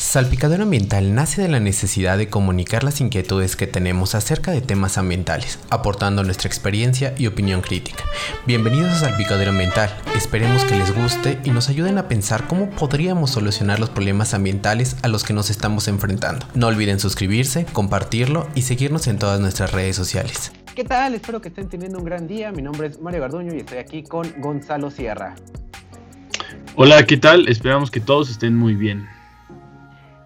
Salpicadero Ambiental nace de la necesidad de comunicar las inquietudes que tenemos acerca de temas ambientales, aportando nuestra experiencia y opinión crítica. Bienvenidos a Salpicadero Ambiental, esperemos que les guste y nos ayuden a pensar cómo podríamos solucionar los problemas ambientales a los que nos estamos enfrentando. No olviden suscribirse, compartirlo y seguirnos en todas nuestras redes sociales. ¿Qué tal? Espero que estén teniendo un gran día. Mi nombre es Mario Garduño y estoy aquí con Gonzalo Sierra. Hola, ¿qué tal? Esperamos que todos estén muy bien.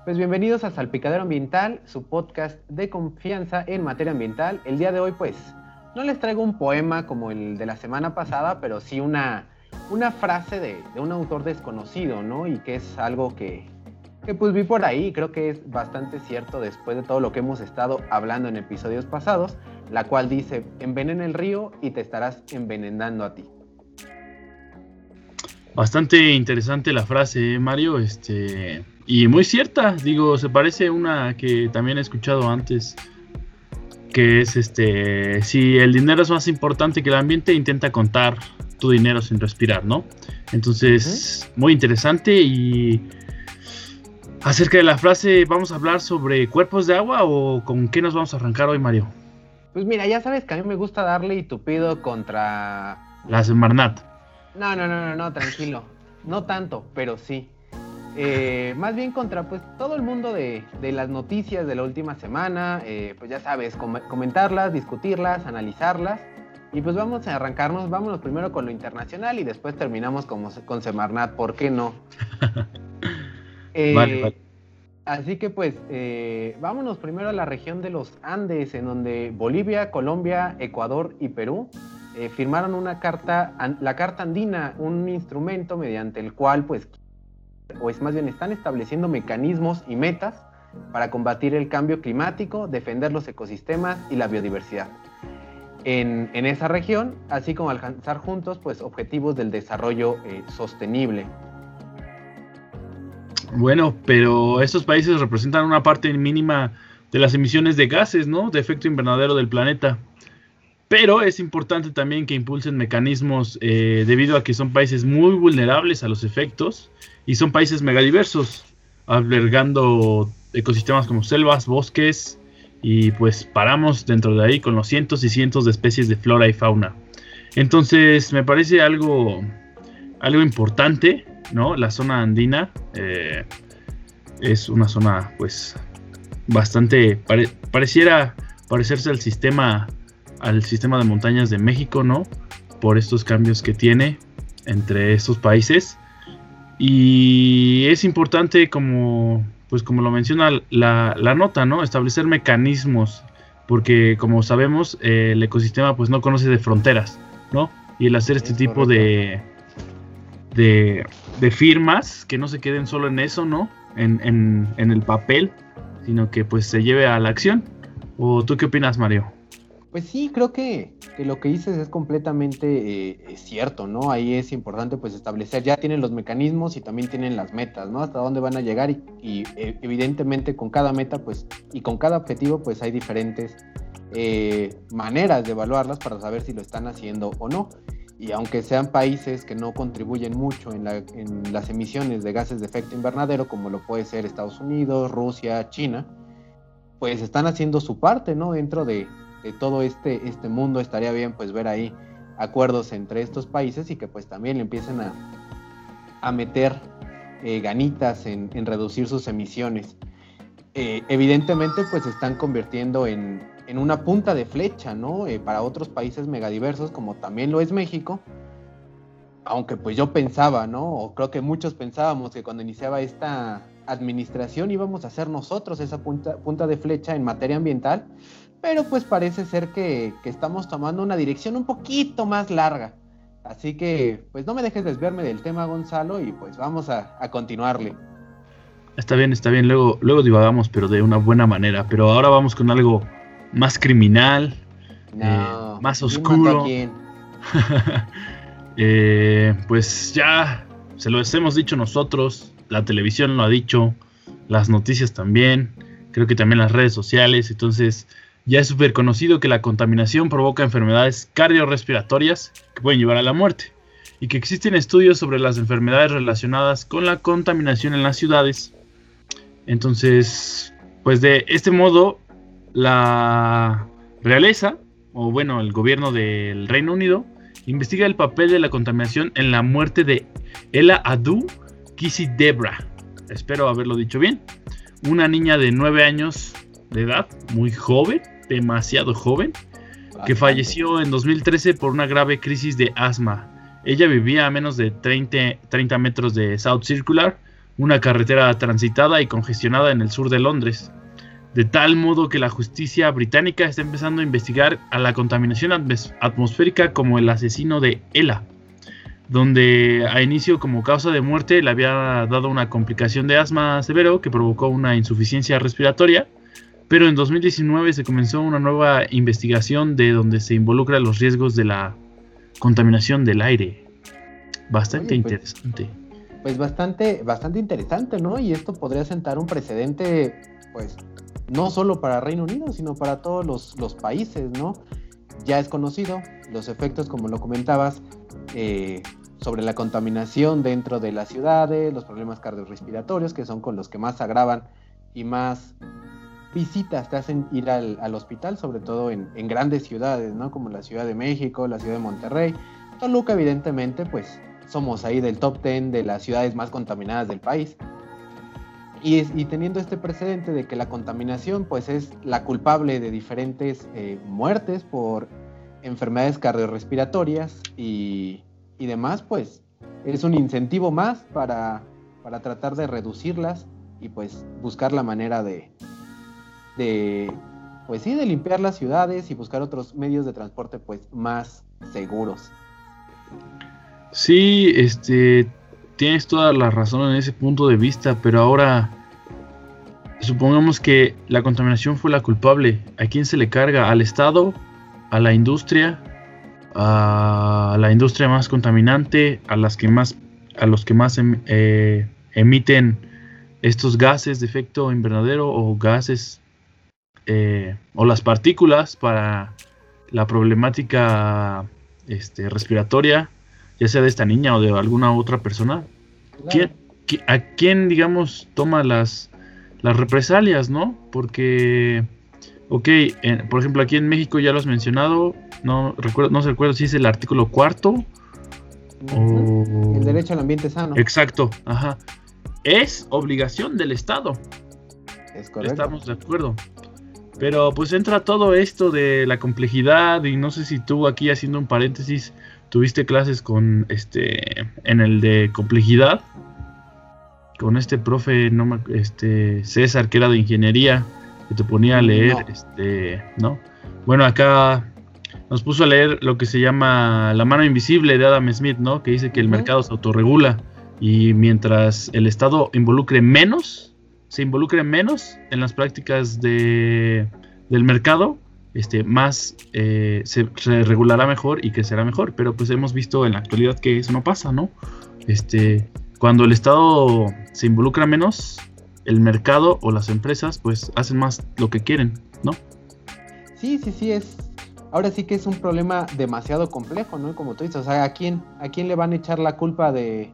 Pues bienvenidos a Salpicadero Ambiental, su podcast de confianza en materia ambiental. El día de hoy, pues, no les traigo un poema como el de la semana pasada, pero sí una, una frase de, un autor desconocido, ¿no? Y que es algo que, que pues vi por ahí creo que es bastante cierto después de todo lo que hemos estado hablando en episodios pasados, la cual dice, envenena el río y te estarás envenenando a ti. Bastante interesante la frase, ¿eh, Mario. Este, y muy cierta, digo, se parece a una que también he escuchado antes, que es este, si el dinero es más importante que el ambiente, intenta contar tu dinero sin respirar, ¿no? Entonces, muy interesante y acerca de la frase, ¿vamos a hablar sobre cuerpos de agua o con qué nos vamos a arrancar hoy, Mario? Pues mira, ya sabes que a mí me gusta darle y tupido contra... Las Marnat. No, no, no, no, no, tranquilo. No tanto, pero sí. Eh, más bien contra pues todo el mundo de, las noticias de la última semana, eh, pues ya sabes, comentarlas, discutirlas, analizarlas. Y pues vamos a arrancarnos, vámonos primero con lo internacional y después terminamos con, con Semarnat, ¿por qué no? Eh, así que pues vámonos primero a la región de los Andes, en donde Bolivia, Colombia, Ecuador y Perú firmaron una carta, la Carta Andina, un instrumento mediante el cual pues o es más bien están estableciendo mecanismos y metas para combatir el cambio climático, defender los ecosistemas y la biodiversidad en, esa región, así como alcanzar juntos pues, objetivos del desarrollo eh, sostenible. Bueno, pero estos países representan una parte mínima de las emisiones de gases, ¿no? De efecto invernadero del planeta. Pero es importante también que impulsen mecanismos eh, debido a que son países muy vulnerables a los efectos y son países megadiversos, albergando ecosistemas como selvas, bosques y pues paramos dentro de ahí con los cientos y cientos de especies de flora y fauna. Entonces me parece algo, algo importante, ¿no? La zona andina eh, es una zona pues bastante, pareciera parecerse al sistema, al sistema de montañas de México, ¿no? Por estos cambios que tiene entre estos países. Y es importante, como, pues como lo menciona la, la nota, ¿no? Establecer mecanismos, porque como sabemos, eh, el ecosistema pues no conoce de fronteras, ¿no? Y el hacer este tipo de, de, de, firmas que no se queden solo en eso, ¿no? En, en, en el papel, sino que pues se lleve a la acción. ¿O tú qué opinas, Mario? Pues sí, creo que, lo que dices es completamente eh, cierto, ¿no? Ahí es importante pues establecer, ya tienen los mecanismos y también tienen las metas, ¿no? Hasta dónde van a llegar y, eh, evidentemente con cada meta pues y con cada objetivo pues hay diferentes eh, maneras de evaluarlas para saber si lo están haciendo o no. Y aunque sean países que no contribuyen mucho en, en las emisiones de gases de efecto invernadero, como lo puede ser Estados Unidos, Rusia, China, pues están haciendo su parte, ¿no? Dentro de, de todo este, este mundo, estaría bien pues ver ahí acuerdos entre estos países y que pues también le empiecen a, a meter eh, ganitas en, reducir sus emisiones. Eh, evidentemente pues se están convirtiendo en, en, una punta de flecha, ¿no? Eh, para otros países megadiversos como también lo es México. Aunque pues yo pensaba, ¿no? O creo que muchos pensábamos que cuando iniciaba esta administración íbamos a ser nosotros esa punta, punta de flecha en materia ambiental, pero pues parece ser que, estamos tomando una dirección un poquito más larga. Así que pues no me dejes desviarme del tema Gonzalo y pues vamos a, continuarle. Está bien, está bien, luego, luego divagamos pero de una buena manera, pero ahora vamos con algo más criminal, eh, más oscuro. eh, pues ya se lo hemos dicho nosotros, la televisión lo ha dicho, las noticias también, creo que también las redes sociales, entonces ya es súper conocido que la contaminación provoca enfermedades cardiorrespiratorias que pueden llevar a la muerte y que existen estudios sobre las enfermedades relacionadas con la contaminación en las ciudades Entonces, pues de este modo, la realeza, o bueno, el gobierno del Reino Unido, investiga el papel de la contaminación en la muerte de Ella Adu Debra. Espero haberlo dicho bien. Una niña de 9 años de edad, muy joven, demasiado joven, que falleció en 2013 por una grave crisis de asma. Ella vivía a menos de 30, 30 metros de South Circular, una carretera transitada y congestionada en el sur de Londres. De tal modo que la justicia británica está empezando a investigar a la contaminación atmosférica como el asesino de Ella, donde a inicio como causa de muerte le había dado una complicación de asma severo que provocó una insuficiencia respiratoria pero en 2019 se comenzó una nueva investigación de donde se involucra los riesgos de la contaminación del aire. Bastante pues, interesante. Pues bastante, bastante interesante, ¿no? Y esto podría sentar un precedente, pues, no solo para Reino Unido, sino para todos los, países, ¿no? Ya es conocido los efectos, como lo comentabas, eh, sobre la contaminación dentro de las ciudades, los problemas cardiorrespiratorios, que son con los que más agravan y más visitas te hacen ir al, hospital, sobre todo en, grandes ciudades, ¿no? Como la Ciudad de México, la Ciudad de Monterrey. Toluca, evidentemente, pues somos ahí del top 10 de las ciudades más contaminadas del país. Y, teniendo este precedente de que la contaminación, pues es la culpable de diferentes eh, muertes por enfermedades cardiorrespiratorias y, y demás, pues es un incentivo más para, para tratar de reducirlas y pues buscar la manera de, de, pues sí, de limpiar las ciudades y buscar otros medios de transporte pues más seguros. Sí, este, tienes toda la razón en ese punto de vista, pero ahora supongamos que la contaminación fue la culpable. ¿A quién se le carga? ¿Al Estado? ¿A la industria? ¿A la industria más contaminante? ¿A las que más, a los que más em, eh, emiten estos gases de efecto invernadero o gases eh, o las partículas para la problemática este, respiratoria, ya sea de esta niña o de alguna otra persona. ¿A quién, digamos, toma las, las represalias, no? Porque, ok, por ejemplo, aquí en México ya lo has mencionado, no, recuerdo, no se recuerda si es el artículo cuarto o... El derecho al ambiente sano. Exacto, ajá. Es obligación del Estado. Es correcto. Estamos de acuerdo. Pero pues entra todo esto de la complejidad y no sé si tú aquí haciendo un paréntesis tuviste clases con este en el de complejidad con este profe no este César que era de ingeniería que te ponía a leer este no bueno acá nos puso a leer lo que se llama la mano invisible de Adam Smith no que dice que el mercado se autorregula y mientras el Estado involucre menos se involucre menos en las prácticas de, del mercado, este, más eh, se, regulará mejor y crecerá mejor. Pero pues hemos visto en la actualidad que eso no pasa, ¿no? Este, cuando el Estado se involucra menos, el mercado o las empresas pues hacen más lo que quieren, ¿no? Sí, sí, sí, es... Ahora sí que es un problema demasiado complejo, ¿no? Como tú dices, o sea, ¿a quién, ¿a quién le van a echar la culpa de...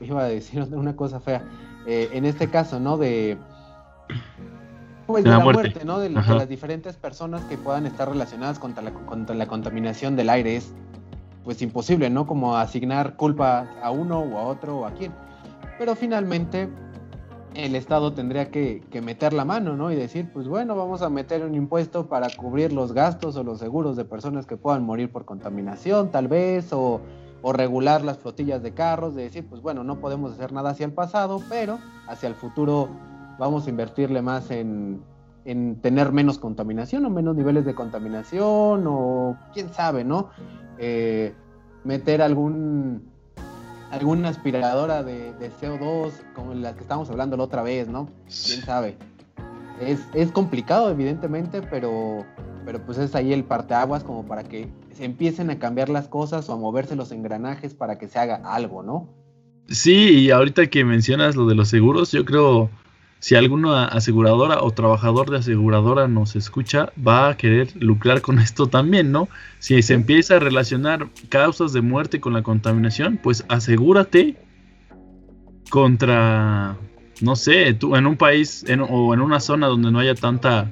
Iba a decir una cosa fea eh, en este caso, ¿no? De, pues, de, la, muerte, ¿no? De, las diferentes personas que puedan estar relacionadas contra la, contra la contaminación del aire. Es pues imposible, ¿no? Como asignar culpa a uno o a otro o a quién. Pero finalmente el Estado tendría que, que, meter la mano, ¿no? Y decir, pues bueno, vamos a meter un impuesto para cubrir los gastos o los seguros de personas que puedan morir por contaminación, tal vez, o o regular las flotillas de carros, de decir, pues bueno, no podemos hacer nada hacia el pasado, pero hacia el futuro vamos a invertirle más en, tener menos contaminación o menos niveles de contaminación o quién sabe, ¿no? Eh, meter algún alguna aspiradora de, CO2 como la que estábamos hablando la otra vez, ¿no? Quién sabe. Es, es complicado, evidentemente, pero, pero pues es ahí el parteaguas como para que se empiecen a cambiar las cosas o a moverse los engranajes para que se haga algo, ¿no? Sí, y ahorita que mencionas lo de los seguros, yo creo si alguna aseguradora o trabajador de aseguradora nos escucha, va a querer lucrar con esto también, ¿no? Si se empieza a relacionar causas de muerte con la contaminación, pues asegúrate contra no sé, tú en un país o en una zona donde no haya tanta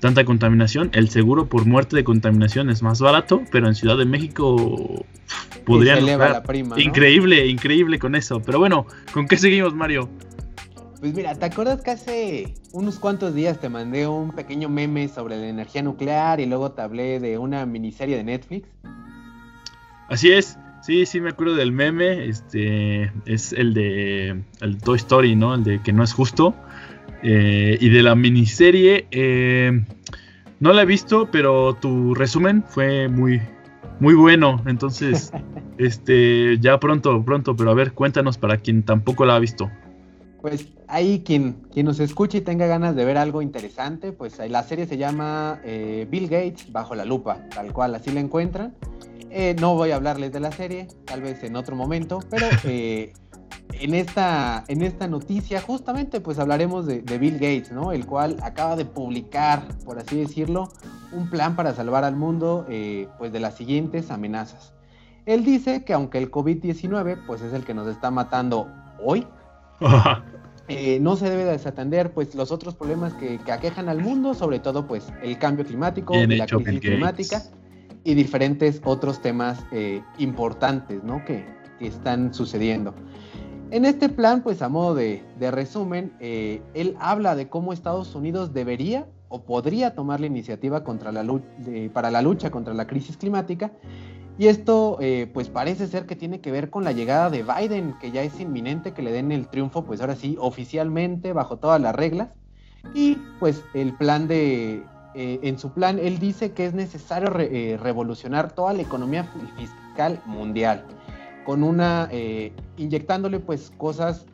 tanta contaminación, el seguro por muerte de contaminación es más barato, pero en Ciudad de México podrían la prima, increíble, increíble con eso. Pero bueno, ¿con qué seguimos, Mario? Pues mira, ¿te acuerdas que hace unos cuantos días te mandé un pequeño meme sobre la energía nuclear y luego te hablé de una miniserie de Netflix? Así es, sí, sí me acuerdo del meme, este es el de el Toy Story, ¿no? El de que no es justo. Eh, y de la miniserie, eh, no la he visto, pero tu resumen fue muy, muy bueno. Entonces, este, ya pronto, pronto, pero a ver, cuéntanos para quien tampoco la ha visto. Pues ahí quien, quien nos escuche y tenga ganas de ver algo interesante, pues la serie se llama eh, Bill Gates bajo la lupa, tal cual, así la encuentran. Eh, no voy a hablarles de la serie, tal vez en otro momento, pero eh, en, esta, en esta noticia justamente pues hablaremos de, de, Bill Gates, ¿no? El cual acaba de publicar, por así decirlo, un plan para salvar al mundo pues de las siguientes amenazas. Él dice que aunque el COVID-19 pues es el que nos está matando hoy, Eh, no se debe desatender pues los otros problemas que, aquejan al mundo, sobre todo pues el cambio climático, la crisis climática y diferentes otros temas eh, importantes ¿no? que, están sucediendo. En este plan, pues a modo de, resumen, eh, él habla de cómo Estados Unidos debería o podría tomar la iniciativa para la lucha contra la crisis climática y esto eh, pues parece ser que tiene que ver con la llegada de Biden, que ya es inminente que le den el triunfo, pues ahora sí, oficialmente, bajo todas las reglas. Y pues el plan de, eh, en su plan, él dice que es necesario revolucionar toda la economía fiscal mundial, con una, inyectándole pues cosas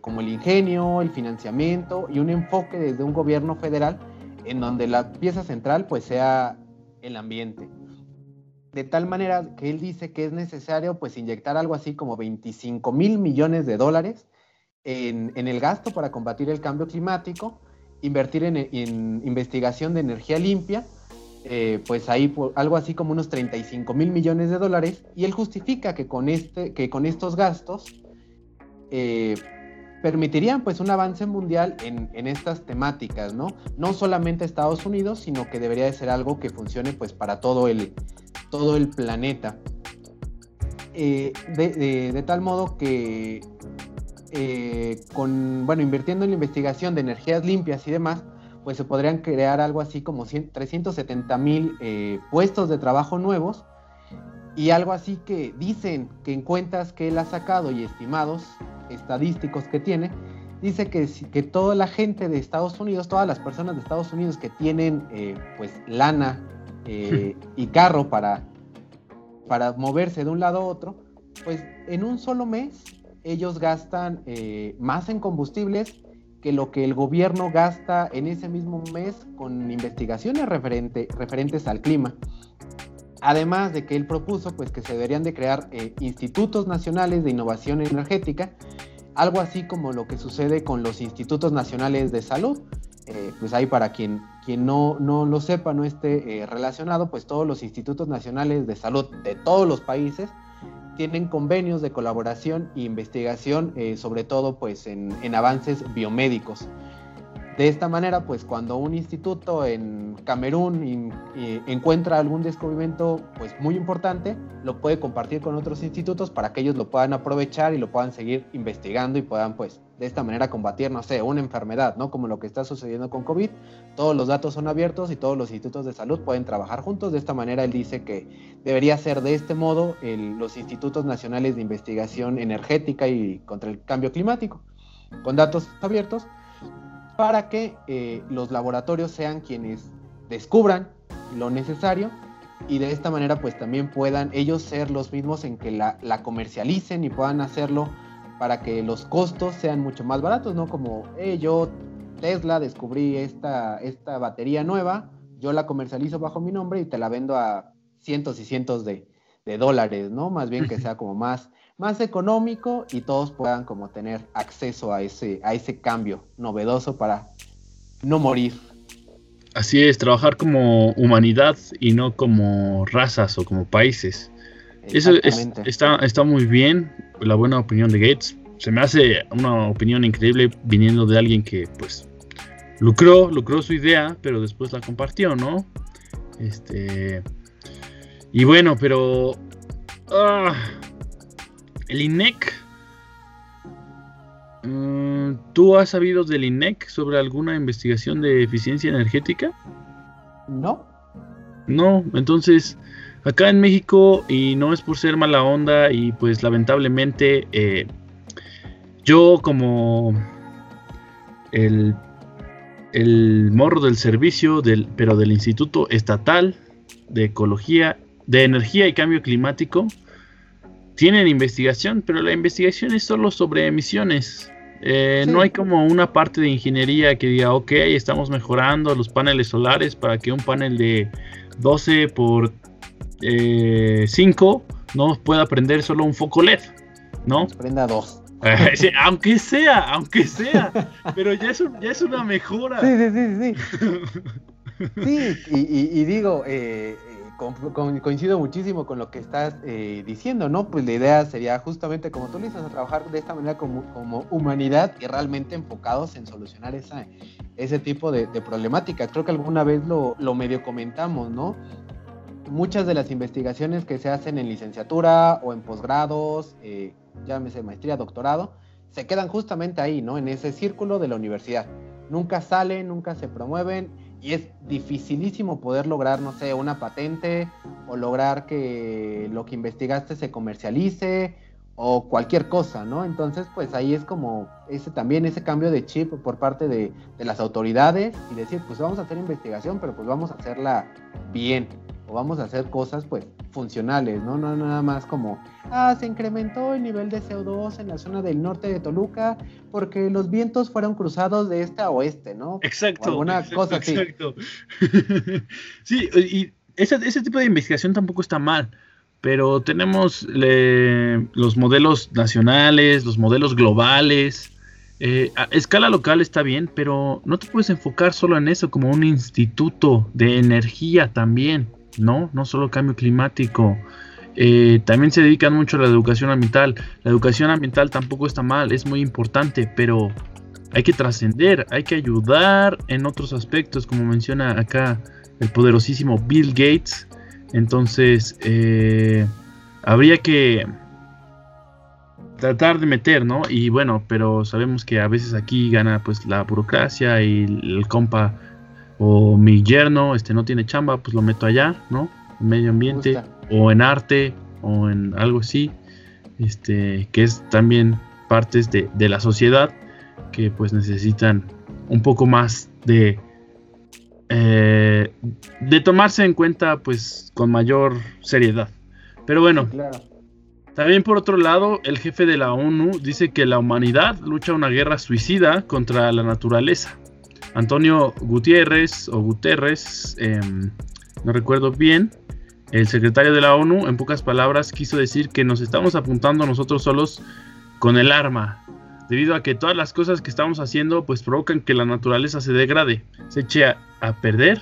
como el ingenio, el financiamiento y un enfoque desde un gobierno federal en donde la pieza central pues sea el ambiente. De tal manera que él dice que es necesario pues inyectar algo así como 25 mil millones de dólares en, el gasto para combatir el cambio climático, invertir en, investigación de energía limpia, eh, pues ahí algo así como unos 35 mil millones de dólares, y él justifica que con, este, que con estos gastos eh, permitirían pues un avance mundial en, en, estas temáticas, ¿no? No solamente Estados Unidos, sino que debería de ser algo que funcione pues para todo el, todo el planeta. Eh, de, tal modo que con, bueno, invirtiendo en la investigación de energías limpias y demás, pues se podrían crear algo así como 370 mil eh, puestos de trabajo nuevos. Y algo así que dicen que en cuentas que él ha sacado y estimados estadísticos que tiene, dice que, que toda la gente de Estados Unidos, todas las personas de Estados Unidos que tienen pues lana eh, y carro para, para moverse de un lado a otro, pues en un solo mes ellos gastan eh, más en combustibles que lo que el gobierno gasta en ese mismo mes con investigaciones referente, referentes al clima. Además de que él propuso pues, que se deberían de crear eh, institutos nacionales de innovación energética, algo así como lo que sucede con los institutos nacionales de salud, eh, pues ahí para quien, quien no, no lo sepa, no esté eh, relacionado, pues todos los institutos nacionales de salud de todos los países tienen convenios de colaboración e investigación, eh, sobre todo pues en, en avances biomédicos. De esta manera, pues cuando un instituto en Camerún encuentra algún descubrimiento pues muy importante, lo puede compartir con otros institutos para que ellos lo puedan aprovechar y lo puedan seguir investigando y puedan pues de esta manera combatir, no sé, una enfermedad, ¿no? Como lo que está sucediendo con COVID. Todos los datos son abiertos y todos los institutos de salud pueden trabajar juntos. De esta manera él dice que debería ser de este modo los institutos nacionales de investigación energética y contra el cambio climático, con datos abiertos para que eh, los laboratorios sean quienes descubran lo necesario y de esta manera pues también puedan ellos ser los mismos en que la, comercialicen y puedan hacerlo para que los costos sean mucho más baratos, ¿no? Como, yo Tesla descubrí esta, esta batería nueva, yo la comercializo bajo mi nombre y te la vendo a cientos y cientos de, de dólares, ¿no? Más bien que sea como más más económico y todos puedan como tener acceso a ese, a ese cambio novedoso para no morir. Así es, trabajar como humanidad y no como razas o como países. Eso está, está muy bien, la buena opinión de Gates, se me hace una opinión increíble viniendo de alguien que pues lucró, lucró su idea, pero después la compartió, ¿no? Este y bueno, pero ah, el INEC mm, ¿Tú has sabido del INEC sobre alguna investigación de eficiencia energética? No. No, entonces acá en México, y no es por ser mala onda, y pues lamentablemente eh, yo como el, el morro del servicio, del, pero del Instituto Estatal de Ecología, de Energía y Cambio Climático, tienen investigación, pero la investigación es solo sobre emisiones. Eh, no hay como una parte de ingeniería que diga, ok, estamos mejorando los paneles solares para que un panel de 12 por 5 eh, no pueda prender solo un foco LED, ¿no? Prenda dos. aunque sea, aunque sea, pero ya es, ya es una mejora. Sí, sí, sí, sí. Sí, y, digo, eh, coincido muchísimo con lo que estás eh, diciendo, ¿no? Pues la idea sería justamente, como tú dices, a trabajar de esta manera como, como humanidad y realmente enfocados en solucionar esa, ese tipo de, problemáticas. Creo que alguna vez lo, lo, medio comentamos, ¿no? Muchas de las investigaciones que se hacen en licenciatura o en posgrados, eh, llámese maestría, doctorado, se quedan justamente ahí, ¿no? En ese círculo de la universidad. Nunca salen, nunca se promueven y es dificilísimo poder lograr, no sé, una patente o lograr que lo que investigaste se comercialice o cualquier cosa, ¿no? Entonces, pues ahí es como ese también ese cambio de chip por parte de, de las autoridades y decir, pues vamos a hacer investigación, pero pues vamos a hacerla bien o vamos a hacer cosas, pues funcionales, ¿no? No nada más como, ah, se incrementó el nivel de CO2 en la zona del norte de Toluca porque los vientos fueron cruzados de este a oeste, ¿no? Exacto. alguna cosa así. Exacto. sí, y ese, ese, tipo de investigación tampoco está mal, pero tenemos los modelos nacionales, los modelos globales. Eh, a escala local está bien, pero no te puedes enfocar solo en eso como un instituto de energía también. ¿No? No solo cambio climático. Eh, también se dedican mucho a la educación ambiental. La educación ambiental tampoco está mal, es muy importante, pero hay que trascender, hay que ayudar en otros aspectos, como menciona acá el poderosísimo Bill Gates. Entonces, eh, habría que tratar de meter, ¿no? Y bueno, pero sabemos que a veces aquí gana pues la burocracia y el compa o mi yerno este no tiene chamba, pues lo meto allá, ¿no? En medio ambiente o en arte o en algo así, este que es también partes de, la sociedad que pues necesitan un poco más de eh, de tomarse en cuenta pues con mayor seriedad. Pero bueno, también por otro lado, el jefe de la ONU dice que la humanidad lucha una guerra suicida contra la naturaleza. Antonio Gutiérrez o Guterres, em, no recuerdo bien, el secretario de la ONU, en pocas palabras, quiso decir que nos estamos apuntando nosotros solos con el arma, debido a que todas las cosas que estamos haciendo pues provocan que la naturaleza se degrade, se eche a, a perder,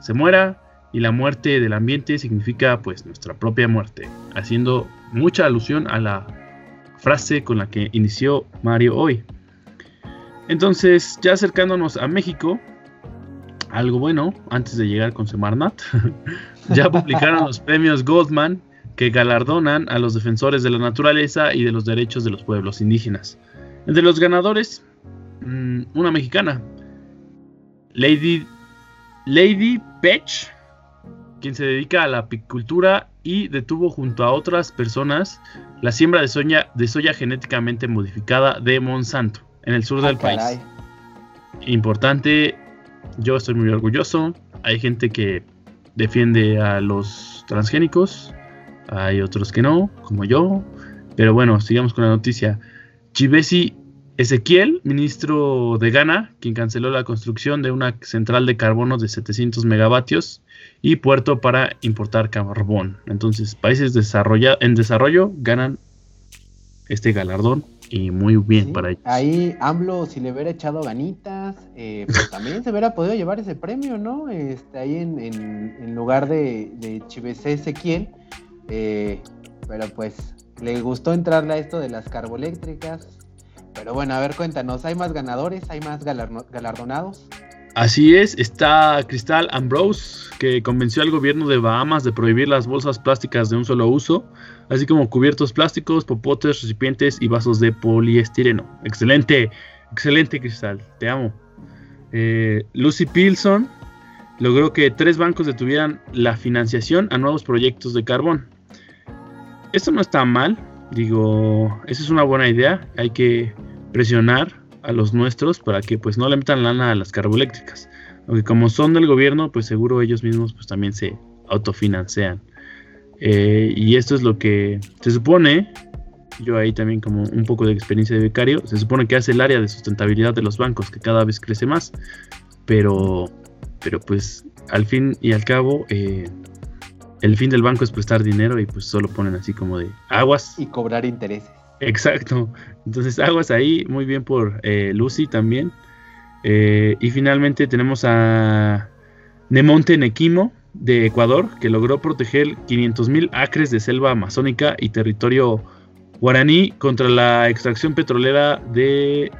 se muera y la muerte del ambiente significa pues nuestra propia muerte, haciendo mucha alusión a la frase con la que inició Mario hoy. Entonces, ya acercándonos a México, algo bueno, antes de llegar con Semarnat, ya publicaron los premios Goldman que galardonan a los defensores de la naturaleza y de los derechos de los pueblos indígenas. Entre los ganadores, mm, una mexicana, Lady, Lady Pech, quien se dedica a la apicultura y detuvo junto a otras personas la siembra de soya, de soya genéticamente modificada de Monsanto en el sur del ah, país. Importante, yo estoy muy orgulloso. Hay gente que defiende a los transgénicos, hay otros que no, como yo. Pero bueno, sigamos con la noticia. Chibesi Ezequiel, ministro de Ghana, quien canceló la construcción de una central de carbono de 700 megavatios y puerto para importar carbón. Entonces, países en desarrollo ganan este galardón y muy bien para ellos. Ahí AMLO, si le hubiera echado ganitas, eh, pues también se hubiera podido llevar ese premio, ¿no? Este, ahí en, en, lugar de, de Chivese Ezequiel. Eh, pero pues le gustó entrarle a esto de las carboeléctricas. Pero bueno, a ver, cuéntanos, ¿hay más ganadores? ¿Hay más galardonados? Así es, está Cristal Ambrose, que convenció al gobierno de Bahamas de prohibir las bolsas plásticas de un solo uso, así como cubiertos plásticos, popotes, recipientes y vasos de poliestireno. Excelente, excelente Cristal, te amo. Eh, Lucy Pilson logró que tres bancos detuvieran la financiación a nuevos proyectos de carbón. Esto no está mal, digo, esa es una buena idea, hay que presionar a los nuestros para que pues no le metan lana a las carboeléctricas. Aunque como son del gobierno, pues seguro ellos mismos pues también se autofinancian. Eh, y esto es lo que se supone, yo ahí también como un poco de experiencia de becario, se supone que hace el área de sustentabilidad de los bancos, que cada vez crece más, pero, pero pues al fin y al cabo, eh, el fin del banco es prestar dinero y pues solo ponen así como de aguas. Y cobrar intereses. Exacto. Entonces, aguas ahí, muy bien por eh, Lucy también. Y finalmente tenemos a Nemonte Nequimo de Ecuador, que logró proteger 500.000 acres de selva amazónica y territorio guaraní contra la extracción petrolera de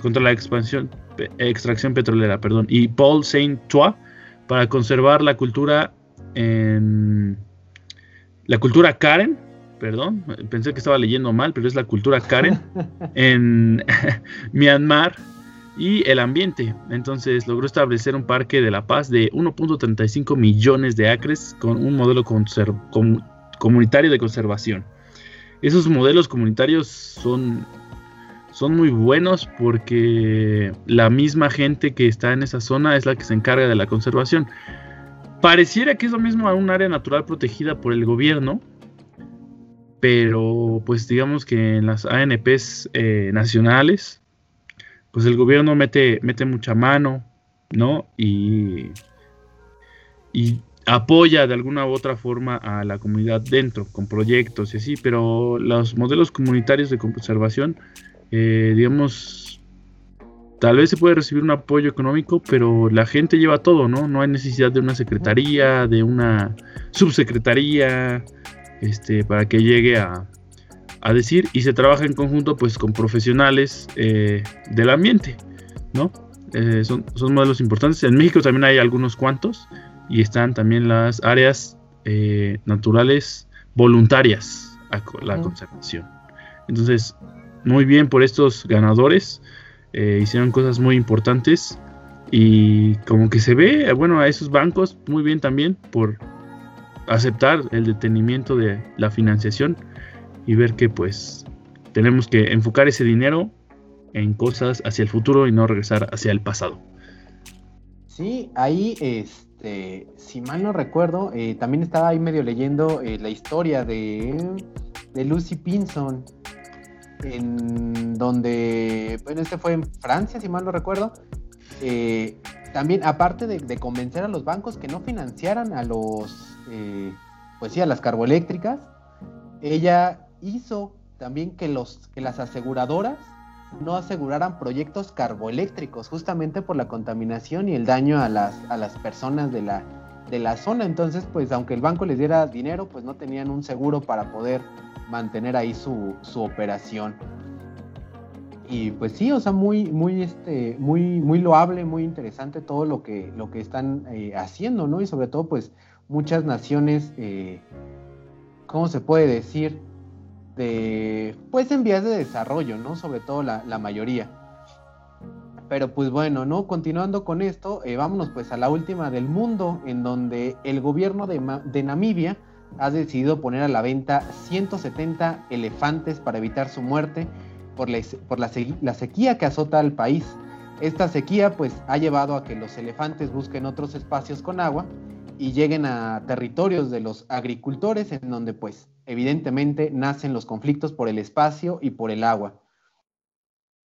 contra la expansión extracción petrolera, perdón, y Paul Saint Trois para conservar la cultura en la cultura Karen perdón, pensé que estaba leyendo mal, pero es la cultura Karen en Myanmar y el ambiente. Entonces logró establecer un parque de la paz de 1.35 millones de acres con un modelo comunitario de conservación. Esos modelos comunitarios son, son muy buenos porque la misma gente que está en esa zona es la que se encarga de la conservación. Pareciera que es lo mismo a un área natural protegida por el gobierno, pero pues digamos que en las ANPs eh, nacionales, pues el gobierno mete, mete mucha mano, ¿no? Y, y apoya de alguna u otra forma a la comunidad dentro, con proyectos y así, pero los modelos comunitarios de conservación, eh, digamos, tal vez se puede recibir un apoyo económico, pero la gente lleva todo, ¿no? No hay necesidad de una secretaría, de una subsecretaría, este, para que llegue a, decir y se trabaja en conjunto pues con profesionales eh, del ambiente, ¿no? Eh, son, modelos importantes. En México también hay algunos cuantos y están también las áreas eh, naturales voluntarias a la conservación. Entonces, muy bien por estos ganadores. hicieron cosas muy importantes y como que se ve, bueno, a esos bancos muy bien también por aceptar el detenimiento de la financiación y ver que pues tenemos que enfocar ese dinero en cosas hacia el futuro y no regresar hacia el pasado. Sí, ahí, este, si mal no recuerdo, eh, también estaba ahí medio leyendo eh, la historia de, de Lucy Pinson, en donde, bueno, este fue en Francia, si mal no recuerdo. Eh, también, aparte de, convencer a los bancos que no financiaran a los, pues sí, a las carboeléctricas, ella hizo también que, los, que las aseguradoras no aseguraran proyectos carboeléctricos, justamente por la contaminación y el daño a las, a las personas de la, de la zona. Entonces, pues aunque el banco les diera dinero, pues no tenían un seguro para poder mantener ahí su, su operación y pues sí, o sea, muy, muy, este, muy, muy loable, muy interesante todo lo que, lo que están eh, haciendo, ¿no? Y sobre todo, pues, muchas naciones, eh, ¿cómo se puede decir? Pues, en vías de desarrollo, ¿no? Sobre todo la, mayoría. Pero pues bueno, ¿no? Continuando con esto, eh, vámonos pues a la última del mundo, en donde el gobierno de, de Namibia ha decidido poner a la venta 170 elefantes para evitar su muerte por, la, sequía que azota al país. Esta sequía pues ha llevado a que los elefantes busquen otros espacios con agua y lleguen a territorios de los agricultores en donde pues evidentemente nacen los conflictos por el espacio y por el agua.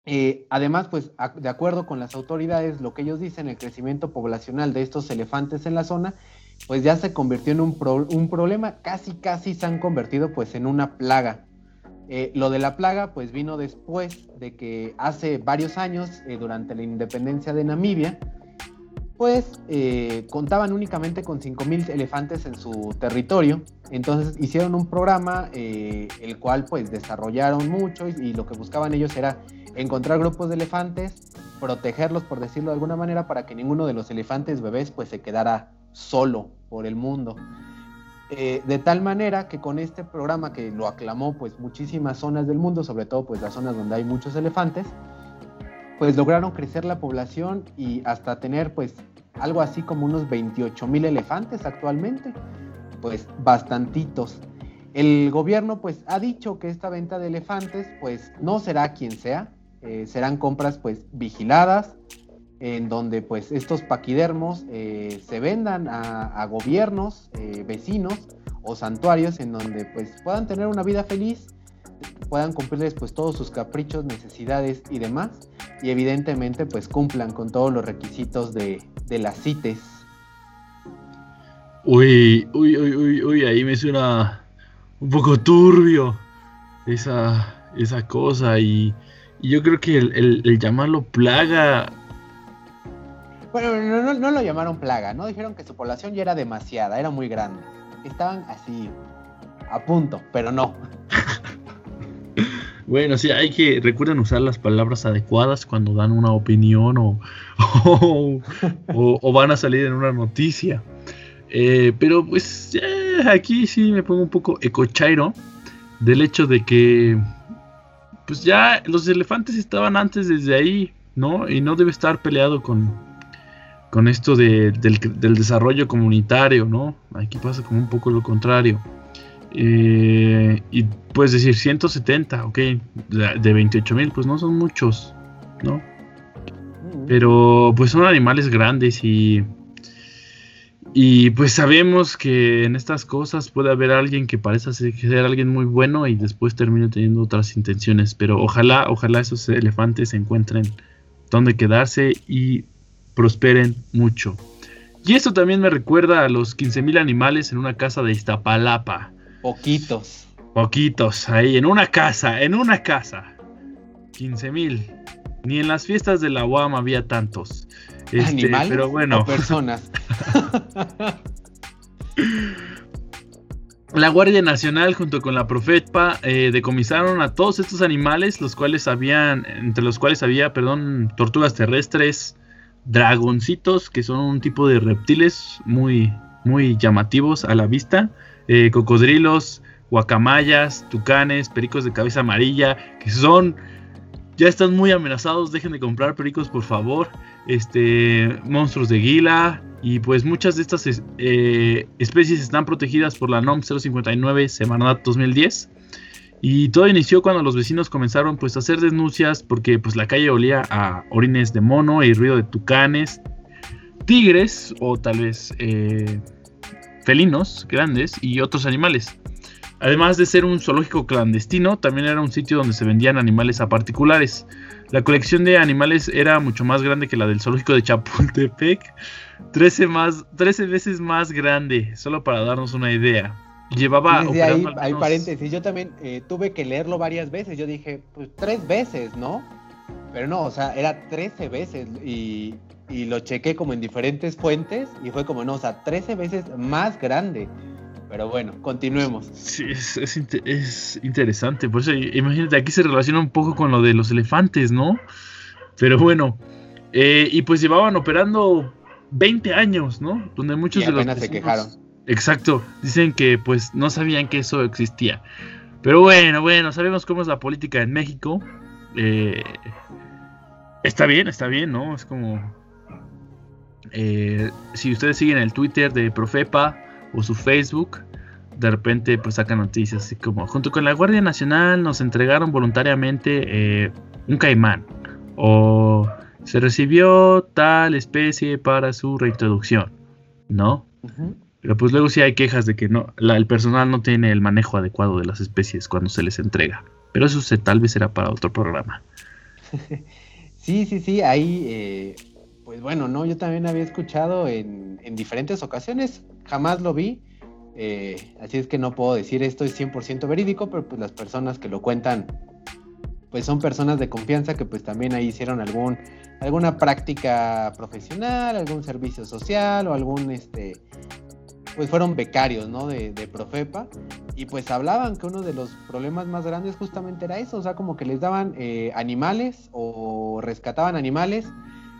Eh, además, pues de acuerdo con las autoridades, lo que ellos dicen, el crecimiento poblacional de estos elefantes en la zona, pues ya se convirtió en un, problema, casi casi se han convertido pues en una plaga. Eh, lo de la plaga pues vino después de que hace varios años, eh, durante la independencia de Namibia, pues contaban únicamente con 5.000 elefantes en su territorio. Entonces hicieron un programa eh, el cual pues desarrollaron mucho y, lo que buscaban ellos era encontrar grupos de elefantes, protegerlos por decirlo de alguna manera para que ninguno de los elefantes bebés pues se quedara solo por el mundo. Eh, de tal manera que con este programa que lo aclamó pues muchísimas zonas del mundo, sobre todo pues las zonas donde hay muchos elefantes, pues lograron crecer la población y hasta tener pues algo así como unos 28 mil elefantes actualmente, pues bastantitos. El gobierno pues ha dicho que esta venta de elefantes pues no será quien sea, eh, serán compras pues vigiladas, en donde pues estos paquidermos eh, se vendan a, gobiernos, eh, vecinos o santuarios en donde pues puedan tener una vida feliz, puedan cumplirles pues todos sus caprichos, necesidades y demás, y evidentemente pues cumplan con todos los requisitos de, de las CITES. Uy, uy, uy, uy, uy, ahí me suena un poco turbio esa, esa cosa y, yo creo que el, llamarlo plaga... Bueno, no, no, lo llamaron plaga, ¿no? Dijeron que su población ya era demasiada, era muy grande. Estaban así, a punto, pero no. Bueno, sí, hay que, recuerden usar las palabras adecuadas cuando dan una opinión o, o, van a salir en una noticia. Eh, pero pues aquí sí me pongo un poco ecochairo del hecho de que pues ya los elefantes estaban antes desde ahí, ¿no? Y no debe estar peleado con, con esto del, del desarrollo comunitario, ¿no? Aquí pasa como un poco lo contrario. Eh, y puedes decir 170, ok, de 28 mil, pues no son muchos, ¿no? Pero pues son animales grandes y... Y pues sabemos que en estas cosas puede haber alguien que parece ser alguien muy bueno y después termine teniendo otras intenciones. Pero ojalá, ojalá esos elefantes encuentren donde quedarse y prosperen mucho. Y esto también me recuerda a los 15.000 animales en una casa de Iztapalapa. Poquitos. Poquitos, ahí, en una casa, en una casa. 15 mil. Ni en las fiestas de la UAM había tantos. Este, ¿Animales pero bueno. personas. La Guardia Nacional junto con la Profetpa eh, decomisaron a todos estos animales, los cuales habían, entre los cuales había, perdón, tortugas terrestres, dragoncitos, que son un tipo de reptiles muy, muy llamativos a la vista, eh, cocodrilos, guacamayas, tucanes, pericos de cabeza amarilla, que son ya están muy amenazados, dejen de comprar pericos por favor. Este, monstruos de guila y pues muchas de estas eh, especies están protegidas por la NOM 059 Semanat 2010. Y todo inició cuando los vecinos comenzaron pues a hacer denuncias porque pues la calle olía a orines de mono y ruido de tucanes, tigres o tal vez eh, felinos grandes y otros animales. Además de ser un zoológico clandestino, también era un sitio donde se vendían animales a particulares. La colección de animales era mucho más grande que la del zoológico de Chapultepec, 13, más, 13 veces más grande, solo para darnos una idea. Llevaba... ahí, hay paréntesis, yo también eh, tuve que leerlo varias veces, yo dije, pues tres veces, ¿no? Pero no, o sea, era 13 veces y, y lo chequé como en diferentes fuentes y fue como, no, o sea, 13 veces más grande. Pero bueno, continuemos. Sí, es, es, interesante. Por eso, imagínate, aquí se relaciona un poco con lo de los elefantes, ¿no? Pero bueno, eh, y pues llevaban operando 20 años, ¿no? Donde muchos de los. se quejaron. Exacto, dicen que pues no sabían que eso existía. Pero bueno, bueno, sabemos cómo es la política en México. Eh, está bien, está bien, ¿no? Es como eh, si ustedes siguen el Twitter de Profepa o su Facebook, de repente pues sacan noticias así como, junto con la Guardia Nacional nos entregaron voluntariamente eh, un caimán o se recibió tal especie para su reintroducción, ¿no? Pero pues luego sí hay quejas de que no, el personal no tiene el manejo adecuado de las especies cuando se les entrega. Pero eso se, tal vez será para otro programa. Sí, sí, sí, ahí eh, pues bueno, no, yo también había escuchado en, diferentes ocasiones, jamás lo vi, eh, así es que no puedo decir esto es 100% verídico, pero pues las personas que lo cuentan pues son personas de confianza que pues también ahí hicieron algún, alguna práctica profesional, algún servicio social o algún, este, pues fueron becarios, ¿no? De, de, Profepa. Y pues hablaban que uno de los problemas más grandes justamente era eso, o sea, como que les daban eh, animales o rescataban animales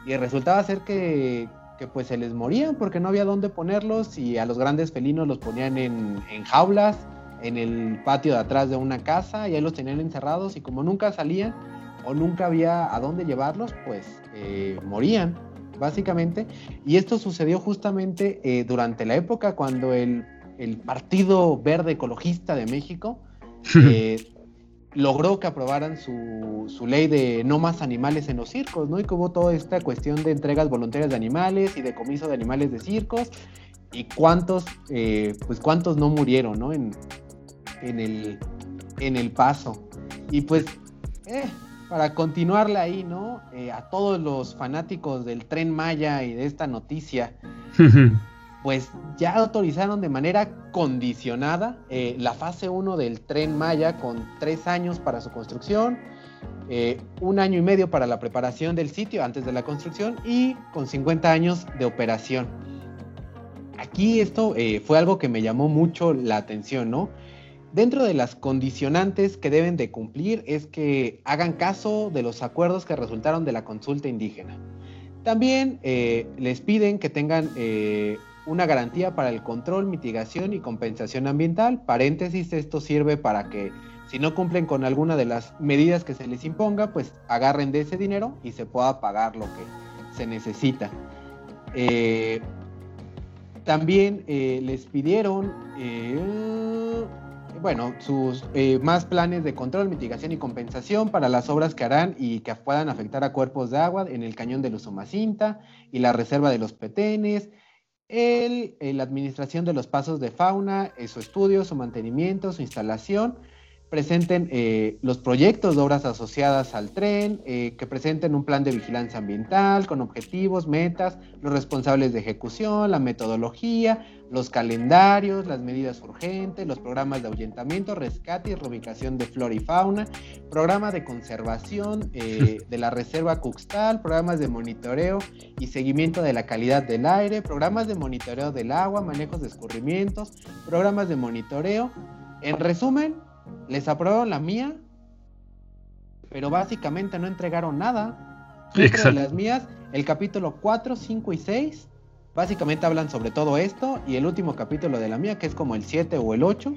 y resultaba ser que, que, pues se les morían porque no había dónde ponerlos y a los grandes felinos los ponían en, en jaulas en el patio de atrás de una casa y ahí los tenían encerrados y como nunca salían o nunca había a dónde llevarlos, pues eh, morían básicamente. Y esto sucedió justamente eh, durante la época cuando el, Partido Verde Ecologista de México eh, logró que aprobaran su, su, ley de no más animales en los circos, ¿no? Y que hubo toda esta cuestión de entregas voluntarias de animales y de comiso de animales de circos y cuántos, pues cuántos no murieron, ¿no? En, en el, en el paso. Y pues, eh, para continuarle ahí, ¿no? Eh, a todos los fanáticos del tren Maya y de esta noticia, pues ya autorizaron de manera condicionada eh, la fase 1 del tren Maya con tres años para su construcción, un año y medio para la preparación del sitio antes de la construcción y con 50 años de operación. Aquí esto fue algo que me llamó mucho la atención, ¿no? Dentro de las condicionantes que deben de cumplir es que hagan caso de los acuerdos que resultaron de la consulta indígena. También eh, les piden que tengan eh, una garantía para el control, mitigación y compensación ambiental. Paréntesis, esto sirve para que si no cumplen con alguna de las medidas que se les imponga, pues agarren de ese dinero y se pueda pagar lo que se necesita. Eh, también les pidieron bueno, sus eh, más planes de control, mitigación y compensación para las obras que harán y que puedan afectar a cuerpos de agua en el cañón de Usumacinta y la reserva de los petenes, el, la administración de los pasos de fauna, su estudio, su mantenimiento, su instalación presenten eh, los proyectos de obras asociadas al tren, eh, que presenten un plan de vigilancia ambiental con objetivos, metas, los responsables de ejecución, la metodología, los calendarios, las medidas urgentes, los programas de ahuyentamiento, rescate y reubicación de flora y fauna, programa de conservación eh, de la reserva Cuxtal, programas de monitoreo y seguimiento de la calidad del aire, programas de monitoreo del agua, manejos de escurrimientos, programas de monitoreo. En resumen, les aprobaron la mía, pero básicamente no entregaron nada. Exacto. las mías, el capítulo 4, 5 y 6, básicamente hablan sobre todo esto, y el último capítulo de la mía, que es como el 7 o el 8,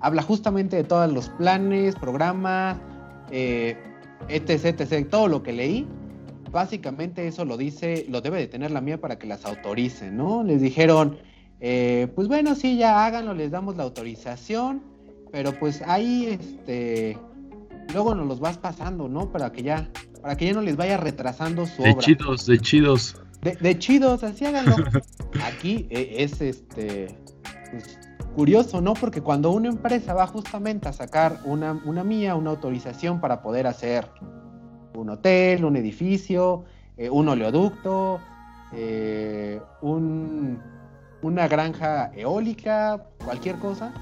habla justamente de todos los planes, programas, eh, etc, etc, todo lo que leí. Básicamente eso lo dice, lo debe de tener la mía para que las autoricen, ¿no? Les dijeron, eh, pues bueno, sí, ya háganlo, les damos la autorización pero pues ahí, este, luego nos los vas pasando, ¿no? Para que ya, para que ya no les vaya retrasando su de Chidos, de chidos, de chidos. así háganlo. Aquí eh, es, este, pues, curioso, ¿no? Porque cuando una empresa va justamente a sacar una, una mía, una autorización para poder hacer un hotel, un edificio, eh, un oleoducto, eh, un, una granja eólica, cualquier cosa,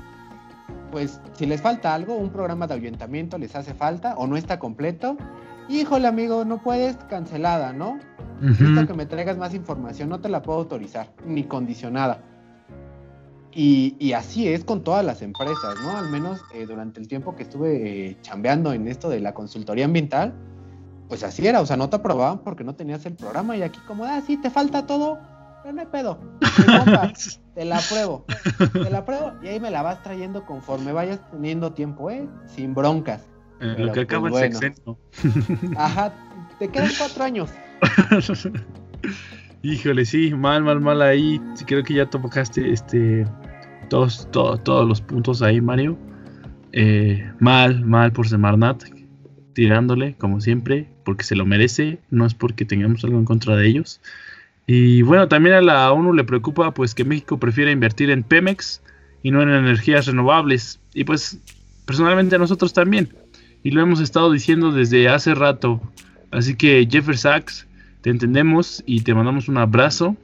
pues si les falta algo, un programa de ahuyentamiento les hace falta o no está completo, híjole amigo, no puedes, cancelada, ¿no? Necesito que me traigas más información, no te la puedo autorizar, ni condicionada. Y, así es con todas las empresas, ¿no? Al menos eh, durante el tiempo que estuve eh, chambeando en esto de la consultoría ambiental, pues así era, o sea, no te aprobaban porque no tenías el programa y aquí como, ah, sí, te falta todo, pero no hay pedo. te la pruebo. Te la pruebo y ahí me la vas trayendo conforme vayas teniendo tiempo, ¿eh? Sin broncas. Eh, lo que acaba pues, bueno. Ajá, te quedan cuatro años. Híjole, sí, mal, mal, mal ahí. Creo que ya tocaste este todos, todos los puntos ahí, Mario. Eh, mal, mal por Semarnat, tirándole, como siempre, porque se lo merece, no es porque tengamos algo en contra de ellos. Y bueno, también a la ONU le preocupa pues que México prefiera invertir en Pemex y no en energías renovables. Y pues personalmente a nosotros también. Y lo hemos estado diciendo desde hace rato. Así que Jeffrey Sachs, te entendemos y te mandamos un abrazo.